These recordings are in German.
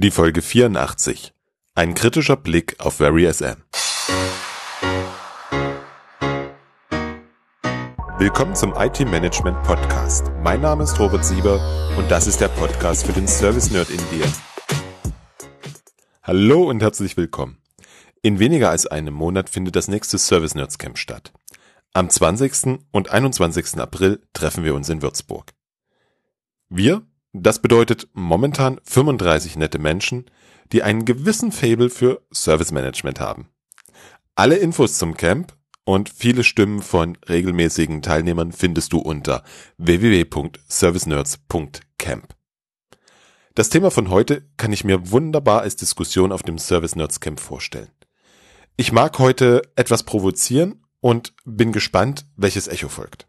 Die Folge 84. Ein kritischer Blick auf VarySM. Willkommen zum IT Management Podcast. Mein Name ist Robert Sieber und das ist der Podcast für den Service Nerd in dir. Hallo und herzlich willkommen. In weniger als einem Monat findet das nächste Service Nerds Camp statt. Am 20. und 21. April treffen wir uns in Würzburg. Wir, das bedeutet momentan 35 nette Menschen, die einen gewissen Fable für Service Management haben. Alle Infos zum Camp und viele Stimmen von regelmäßigen Teilnehmern findest du unter www.servicenerds.camp. Das Thema von heute kann ich mir wunderbar als Diskussion auf dem Service Nerds Camp vorstellen. Ich mag heute etwas provozieren und bin gespannt, welches Echo folgt.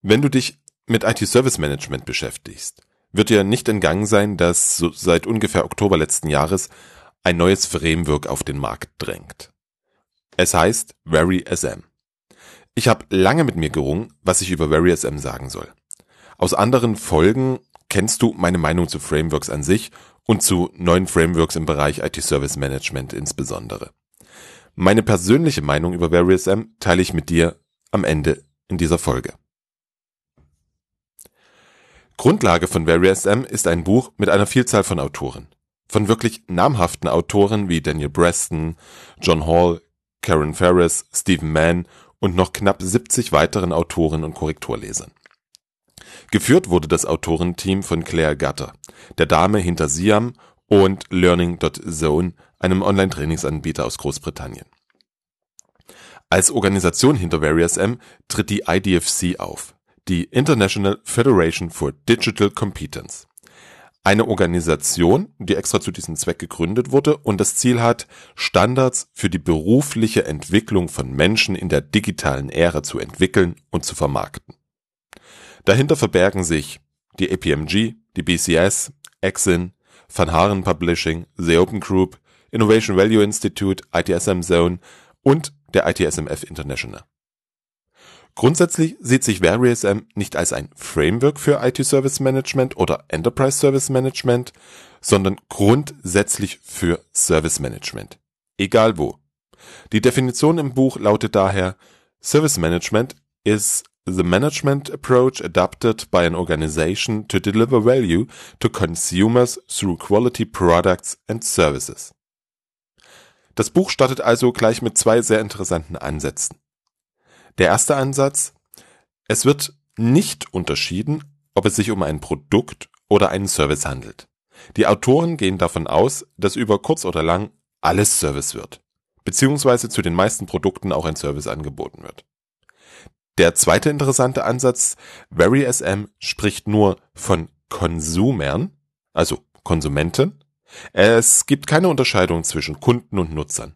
Wenn du dich mit IT-Service Management beschäftigst, wird dir nicht entgangen sein, dass so seit ungefähr Oktober letzten Jahres ein neues Framework auf den Markt drängt. Es heißt VarySM. Ich habe lange mit mir gerungen, was ich über VarySM sagen soll. Aus anderen Folgen kennst du meine Meinung zu Frameworks an sich und zu neuen Frameworks im Bereich IT-Service Management insbesondere. Meine persönliche Meinung über VarySM teile ich mit dir am Ende in dieser Folge. Grundlage von VarySM ist ein Buch mit einer Vielzahl von Autoren. Von wirklich namhaften Autoren wie Daniel Breston, John Hall, Karen Ferris, Stephen Mann und noch knapp 70 weiteren Autoren und Korrekturlesern. Geführt wurde das Autorenteam von Claire Gutter, der Dame hinter Siam und Learning.zone, einem Online-Trainingsanbieter aus Großbritannien. Als Organisation hinter VarySM tritt die IDFC auf die International Federation for Digital Competence. Eine Organisation, die extra zu diesem Zweck gegründet wurde und das Ziel hat, Standards für die berufliche Entwicklung von Menschen in der digitalen Ära zu entwickeln und zu vermarkten. Dahinter verbergen sich die APMG, die BCS, Exin, Van Haren Publishing, The Open Group, Innovation Value Institute, ITSM Zone und der ITSMF International. Grundsätzlich sieht sich VarySM nicht als ein Framework für IT-Service Management oder Enterprise Service Management, sondern grundsätzlich für Service Management. Egal wo. Die Definition im Buch lautet daher, Service Management is the management approach adopted by an organization to deliver value to consumers through quality products and services. Das Buch startet also gleich mit zwei sehr interessanten Ansätzen. Der erste Ansatz, es wird nicht unterschieden, ob es sich um ein Produkt oder einen Service handelt. Die Autoren gehen davon aus, dass über kurz oder lang alles Service wird, beziehungsweise zu den meisten Produkten auch ein Service angeboten wird. Der zweite interessante Ansatz, VarySM spricht nur von Konsumern, also Konsumenten. Es gibt keine Unterscheidung zwischen Kunden und Nutzern.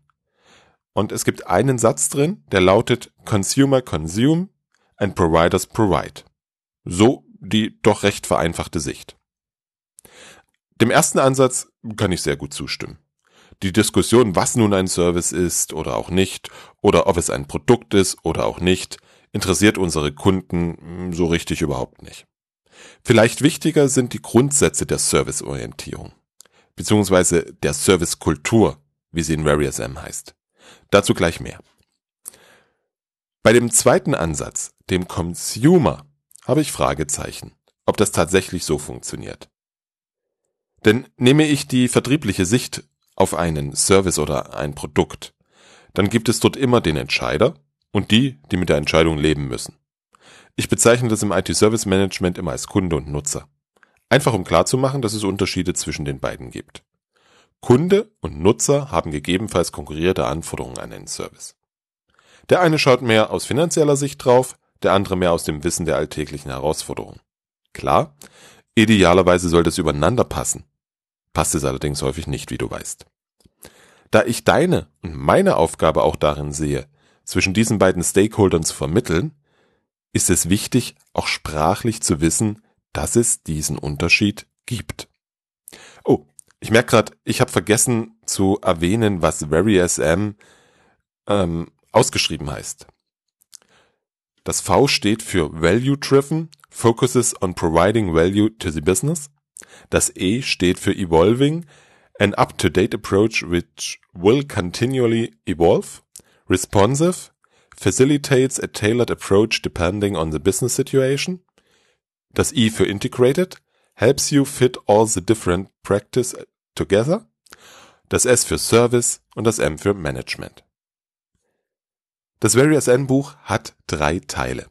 Und es gibt einen Satz drin, der lautet Consumer consume and Providers provide. So die doch recht vereinfachte Sicht. Dem ersten Ansatz kann ich sehr gut zustimmen. Die Diskussion, was nun ein Service ist oder auch nicht, oder ob es ein Produkt ist oder auch nicht, interessiert unsere Kunden so richtig überhaupt nicht. Vielleicht wichtiger sind die Grundsätze der Serviceorientierung, beziehungsweise der Servicekultur, wie sie in Various M heißt. Dazu gleich mehr. Bei dem zweiten Ansatz, dem Consumer, habe ich Fragezeichen, ob das tatsächlich so funktioniert. Denn nehme ich die vertriebliche Sicht auf einen Service oder ein Produkt, dann gibt es dort immer den Entscheider und die, die mit der Entscheidung leben müssen. Ich bezeichne das im IT-Service Management immer als Kunde und Nutzer. Einfach um klarzumachen, dass es Unterschiede zwischen den beiden gibt. Kunde und Nutzer haben gegebenenfalls konkurrierte Anforderungen an einen Service. Der eine schaut mehr aus finanzieller Sicht drauf, der andere mehr aus dem Wissen der alltäglichen Herausforderungen. Klar, idealerweise sollte es übereinander passen. Passt es allerdings häufig nicht, wie du weißt. Da ich deine und meine Aufgabe auch darin sehe, zwischen diesen beiden Stakeholdern zu vermitteln, ist es wichtig, auch sprachlich zu wissen, dass es diesen Unterschied gibt. Ich merke gerade, ich habe vergessen zu erwähnen, was VarySM ähm, ausgeschrieben heißt. Das V steht für Value Driven, focuses on providing value to the business. Das E steht für Evolving, an up-to-date approach which will continually evolve. Responsive, facilitates a tailored approach depending on the business situation. Das I für Integrated, helps you fit all the different practice together. Das S für Service und das M für Management. Das Various N Buch hat drei Teile.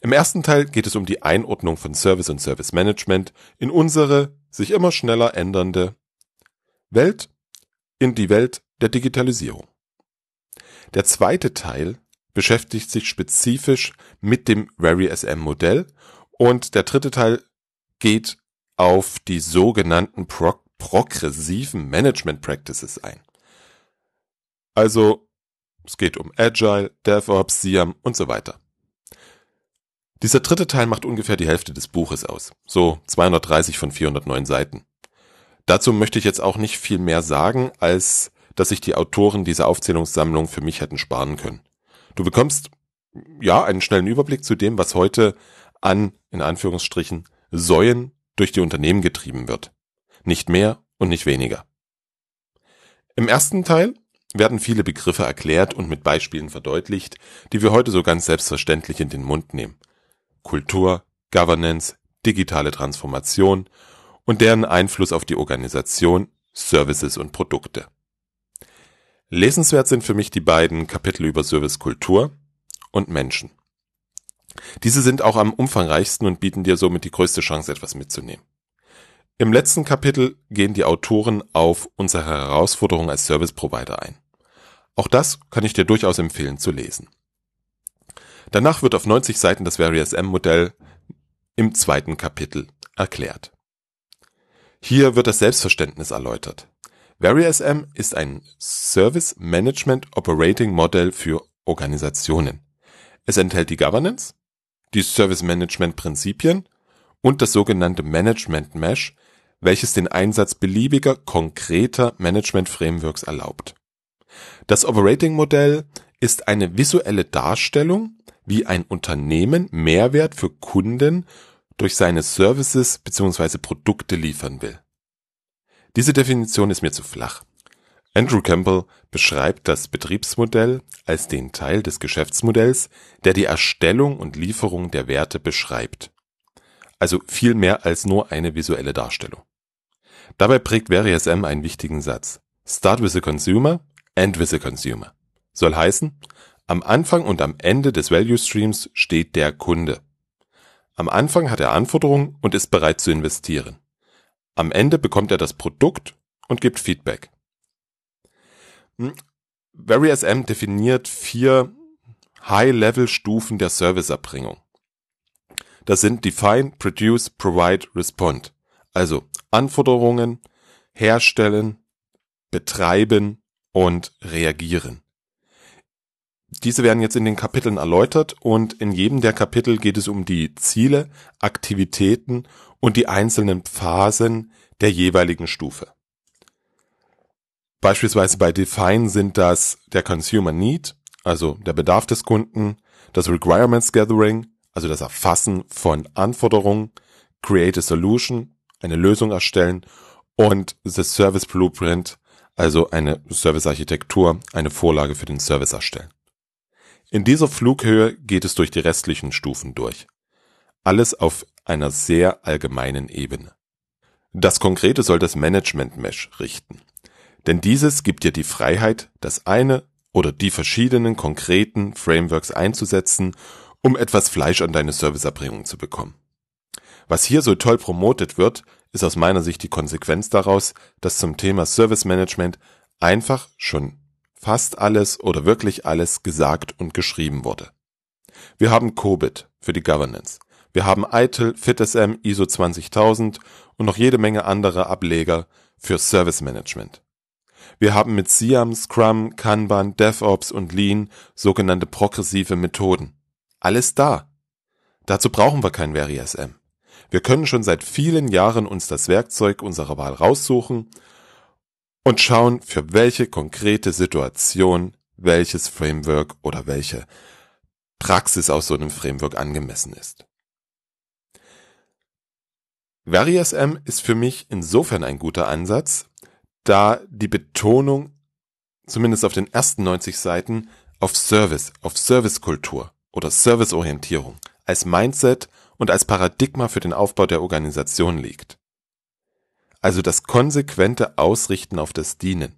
Im ersten Teil geht es um die Einordnung von Service und Service Management in unsere sich immer schneller ändernde Welt, in die Welt der Digitalisierung. Der zweite Teil beschäftigt sich spezifisch mit dem VarySM Modell und der dritte Teil geht auf die sogenannten Pro progressiven Management Practices ein. Also es geht um Agile, DevOps, SIAM und so weiter. Dieser dritte Teil macht ungefähr die Hälfte des Buches aus, so 230 von 409 Seiten. Dazu möchte ich jetzt auch nicht viel mehr sagen, als dass sich die Autoren dieser Aufzählungssammlung für mich hätten sparen können. Du bekommst ja einen schnellen Überblick zu dem, was heute an, in Anführungsstrichen, Säuen durch die Unternehmen getrieben wird. Nicht mehr und nicht weniger. Im ersten Teil werden viele Begriffe erklärt und mit Beispielen verdeutlicht, die wir heute so ganz selbstverständlich in den Mund nehmen. Kultur, Governance, digitale Transformation und deren Einfluss auf die Organisation, Services und Produkte. Lesenswert sind für mich die beiden Kapitel über Servicekultur und Menschen. Diese sind auch am umfangreichsten und bieten dir somit die größte Chance, etwas mitzunehmen. Im letzten Kapitel gehen die Autoren auf unsere Herausforderung als Service Provider ein. Auch das kann ich dir durchaus empfehlen zu lesen. Danach wird auf 90 Seiten das Various M-Modell im zweiten Kapitel erklärt. Hier wird das Selbstverständnis erläutert. Various M ist ein Service Management Operating Model für Organisationen. Es enthält die Governance, die Service Management Prinzipien und das sogenannte Management Mesh, welches den Einsatz beliebiger konkreter Management Frameworks erlaubt. Das Operating-Modell ist eine visuelle Darstellung, wie ein Unternehmen Mehrwert für Kunden durch seine Services bzw. Produkte liefern will. Diese Definition ist mir zu flach. Andrew Campbell beschreibt das Betriebsmodell als den Teil des Geschäftsmodells, der die Erstellung und Lieferung der Werte beschreibt. Also viel mehr als nur eine visuelle Darstellung. Dabei prägt VariSM einen wichtigen Satz. Start with the consumer and with the consumer. Soll heißen, am Anfang und am Ende des Value Streams steht der Kunde. Am Anfang hat er Anforderungen und ist bereit zu investieren. Am Ende bekommt er das Produkt und gibt Feedback. Hm, VarySM definiert vier High-Level-Stufen der Serviceerbringung. Das sind Define, Produce, Provide, Respond. Also Anforderungen, herstellen, betreiben und reagieren. Diese werden jetzt in den Kapiteln erläutert und in jedem der Kapitel geht es um die Ziele, Aktivitäten und die einzelnen Phasen der jeweiligen Stufe. Beispielsweise bei Define sind das der Consumer Need, also der Bedarf des Kunden, das Requirements Gathering, also das Erfassen von Anforderungen, Create a Solution, eine Lösung erstellen und the Service Blueprint, also eine Servicearchitektur, eine Vorlage für den Service erstellen. In dieser Flughöhe geht es durch die restlichen Stufen durch. Alles auf einer sehr allgemeinen Ebene. Das Konkrete soll das Management Mesh richten. Denn dieses gibt dir die Freiheit, das eine oder die verschiedenen konkreten Frameworks einzusetzen, um etwas Fleisch an deine Serviceerbringung zu bekommen. Was hier so toll promotet wird, ist aus meiner Sicht die Konsequenz daraus, dass zum Thema Service Management einfach schon fast alles oder wirklich alles gesagt und geschrieben wurde. Wir haben COBIT für die Governance. Wir haben ITIL, FitSM, ISO 20000 und noch jede Menge andere Ableger für Service Management. Wir haben mit SIAM, Scrum, Kanban, DevOps und Lean sogenannte progressive Methoden. Alles da. Dazu brauchen wir kein VariSM. Wir können schon seit vielen Jahren uns das Werkzeug unserer Wahl raussuchen und schauen, für welche konkrete Situation welches Framework oder welche Praxis aus so einem Framework angemessen ist. VariSM ist für mich insofern ein guter Ansatz, da die Betonung, zumindest auf den ersten 90 Seiten, auf Service, auf Servicekultur oder Serviceorientierung als Mindset und als Paradigma für den Aufbau der Organisation liegt. Also das konsequente Ausrichten auf das Dienen.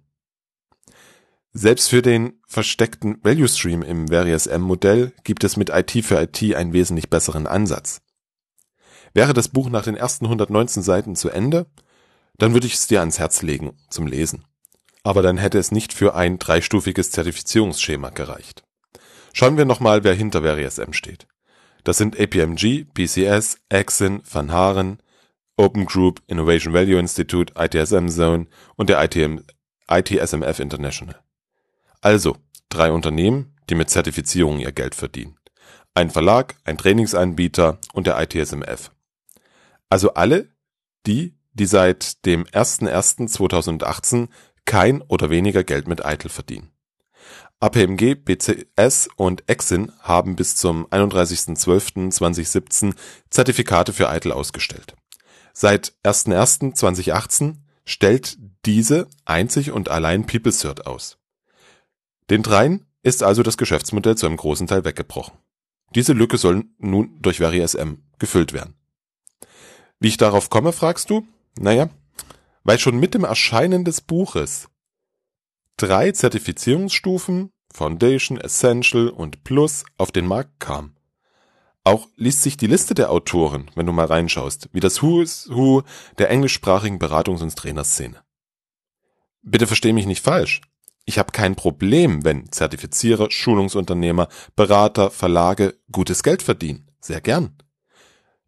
Selbst für den versteckten Value Stream im VariSM-Modell gibt es mit IT für IT einen wesentlich besseren Ansatz. Wäre das Buch nach den ersten 119 Seiten zu Ende, dann würde ich es dir ans Herz legen zum Lesen. Aber dann hätte es nicht für ein dreistufiges Zertifizierungsschema gereicht. Schauen wir nochmal, wer hinter VariSM steht. Das sind APMG, PCS, Axon, Van Haren, Open Group, Innovation Value Institute, ITSM Zone und der ITM, ITSMF International. Also, drei Unternehmen, die mit Zertifizierungen ihr Geld verdienen. Ein Verlag, ein Trainingsanbieter und der ITSMF. Also alle, die, die seit dem 01.01.2018 kein oder weniger Geld mit Eitel verdienen. APMG, BCS und Exin haben bis zum 31.12.2017 Zertifikate für Eitel ausgestellt. Seit 01.01.2018 stellt diese einzig und allein PeopleCert aus. Den dreien ist also das Geschäftsmodell zu einem großen Teil weggebrochen. Diese Lücke soll nun durch VariSM gefüllt werden. Wie ich darauf komme, fragst du? Naja, weil schon mit dem Erscheinen des Buches drei Zertifizierungsstufen Foundation, Essential und Plus auf den Markt kamen. Auch liest sich die Liste der Autoren, wenn du mal reinschaust, wie das Who is Who der englischsprachigen Beratungs- und Trainerszene. Bitte versteh mich nicht falsch. Ich habe kein Problem, wenn Zertifizierer, Schulungsunternehmer, Berater, Verlage gutes Geld verdienen. Sehr gern.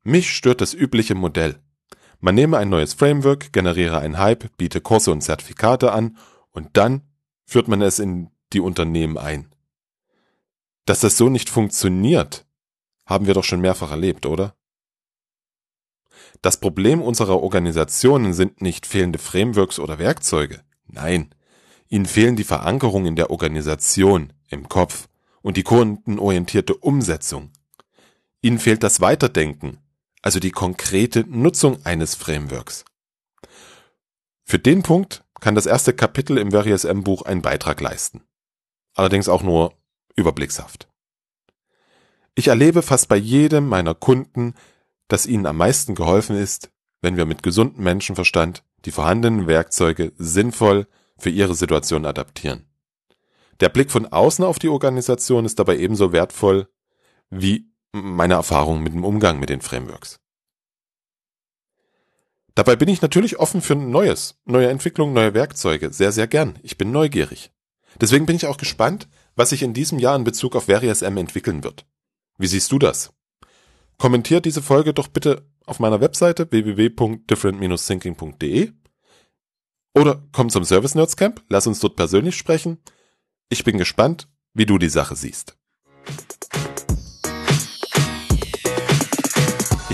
Mich stört das übliche Modell. Man nehme ein neues Framework, generiere einen Hype, biete Kurse und Zertifikate an und dann führt man es in die Unternehmen ein. Dass das so nicht funktioniert, haben wir doch schon mehrfach erlebt, oder? Das Problem unserer Organisationen sind nicht fehlende Frameworks oder Werkzeuge. Nein, ihnen fehlen die Verankerung in der Organisation, im Kopf und die kundenorientierte Umsetzung. Ihnen fehlt das Weiterdenken, also die konkrete Nutzung eines Frameworks. Für den Punkt kann das erste Kapitel im VariSM-Buch einen Beitrag leisten. Allerdings auch nur überblickshaft. Ich erlebe fast bei jedem meiner Kunden, dass ihnen am meisten geholfen ist, wenn wir mit gesundem Menschenverstand die vorhandenen Werkzeuge sinnvoll für ihre Situation adaptieren. Der Blick von außen auf die Organisation ist dabei ebenso wertvoll wie meine Erfahrung mit dem Umgang mit den Frameworks. Dabei bin ich natürlich offen für Neues, neue Entwicklungen, neue Werkzeuge, sehr, sehr gern. Ich bin neugierig. Deswegen bin ich auch gespannt, was sich in diesem Jahr in Bezug auf VariSM entwickeln wird. Wie siehst du das? Kommentiert diese Folge doch bitte auf meiner Webseite www.different-thinking.de oder komm zum Service Nerds Camp, lass uns dort persönlich sprechen. Ich bin gespannt, wie du die Sache siehst.